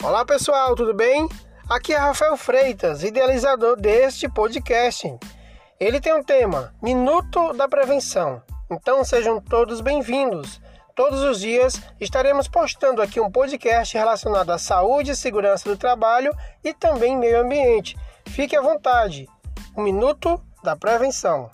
Olá pessoal, tudo bem? Aqui é Rafael Freitas, idealizador deste podcast. Ele tem um tema: Minuto da Prevenção. Então sejam todos bem-vindos. Todos os dias estaremos postando aqui um podcast relacionado à saúde e segurança do trabalho e também meio ambiente. Fique à vontade. Um minuto da prevenção.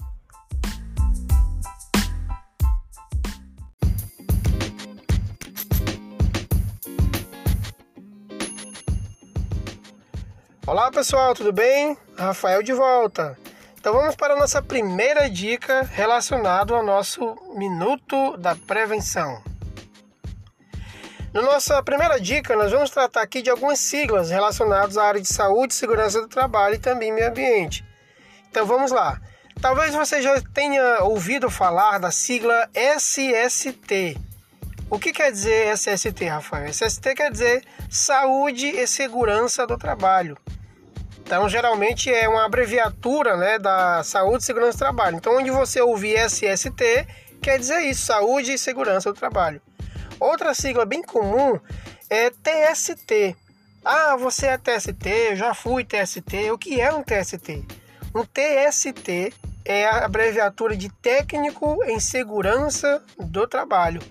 Olá pessoal, tudo bem? Rafael de volta. Então vamos para a nossa primeira dica relacionada ao nosso minuto da prevenção. Na nossa primeira dica, nós vamos tratar aqui de algumas siglas relacionadas à área de saúde, segurança do trabalho e também meio ambiente. Então vamos lá. Talvez você já tenha ouvido falar da sigla SST. O que quer dizer SST, Rafael? SST quer dizer Saúde e Segurança do Trabalho. Então, geralmente é uma abreviatura né, da Saúde e Segurança do Trabalho. Então, onde você ouvir SST, quer dizer isso, Saúde e Segurança do Trabalho. Outra sigla bem comum é TST. Ah, você é TST, já fui TST. O que é um TST? Um TST é a abreviatura de Técnico em Segurança do Trabalho.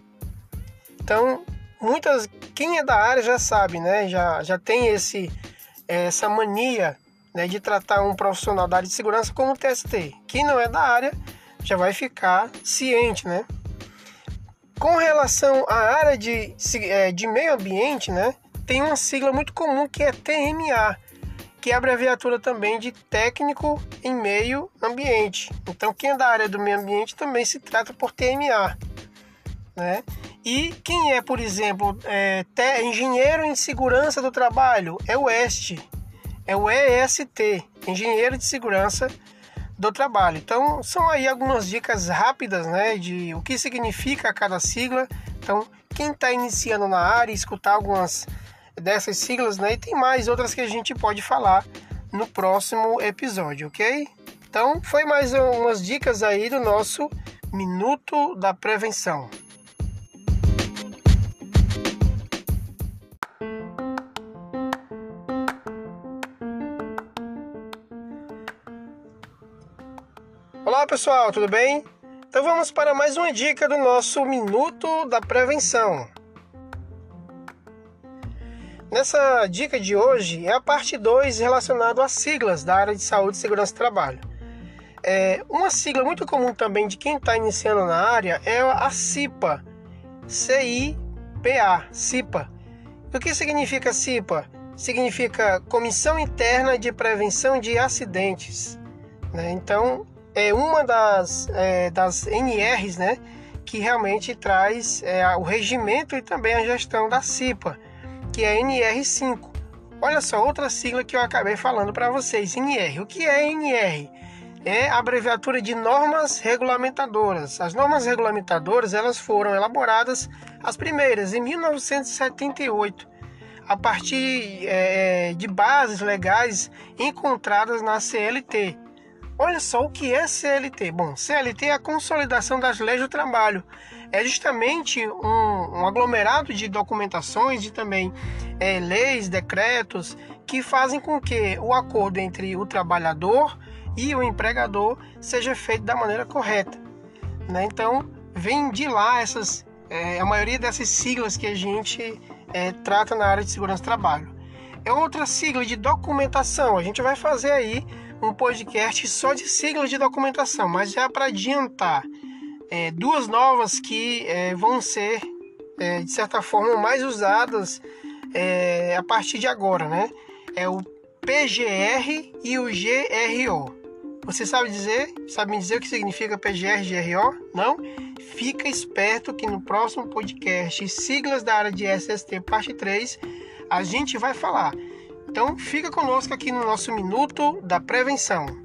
Então, muitas quem é da área já sabe, né? Já, já tem esse essa mania né, de tratar um profissional da área de segurança como TST. Quem não é da área já vai ficar ciente, né? Com relação à área de, é, de meio ambiente, né, tem uma sigla muito comum que é TMA, que é abreviatura também de técnico em meio ambiente. Então, quem é da área do meio ambiente também se trata por TMA, né? E quem é, por exemplo, é, engenheiro em segurança do trabalho é o EST, é o EST, Engenheiro de Segurança do Trabalho. Então, são aí algumas dicas rápidas, né, de o que significa cada sigla. Então, quem está iniciando na área, escutar algumas dessas siglas, né, e tem mais outras que a gente pode falar no próximo episódio, ok? Então, foi mais umas dicas aí do nosso Minuto da Prevenção. Olá pessoal, tudo bem? Então vamos para mais uma dica do nosso Minuto da Prevenção. Nessa dica de hoje é a parte 2 relacionada às siglas da área de saúde e segurança do trabalho. É, uma sigla muito comum também de quem está iniciando na área é a CIPA, C-I-P-A, CIPA. O que significa CIPA? Significa Comissão Interna de Prevenção de Acidentes. Né? Então, é uma das, é, das NRs, né, que realmente traz é, o regimento e também a gestão da CIPA, que é NR5. Olha só, outra sigla que eu acabei falando para vocês, NR. O que é NR? É a abreviatura de normas regulamentadoras. As normas regulamentadoras elas foram elaboradas as primeiras em 1978, a partir é, de bases legais encontradas na CLT, Olha só o que é CLT. Bom, CLT é a consolidação das leis do trabalho. É justamente um, um aglomerado de documentações e também é, leis, decretos que fazem com que o acordo entre o trabalhador e o empregador seja feito da maneira correta. Né? Então, vem de lá essas, é, a maioria dessas siglas que a gente é, trata na área de segurança do trabalho. É outra sigla de documentação. A gente vai fazer aí um podcast só de siglas de documentação, mas já para adiantar é, duas novas que é, vão ser, é, de certa forma, mais usadas é, a partir de agora, né? É o PGR e o GRO. Você sabe dizer? Sabe me dizer o que significa PGR e GRO? Não? Fica esperto que no próximo podcast, siglas da área de SST, parte 3, a gente vai falar. Então fica conosco aqui no nosso Minuto da Prevenção.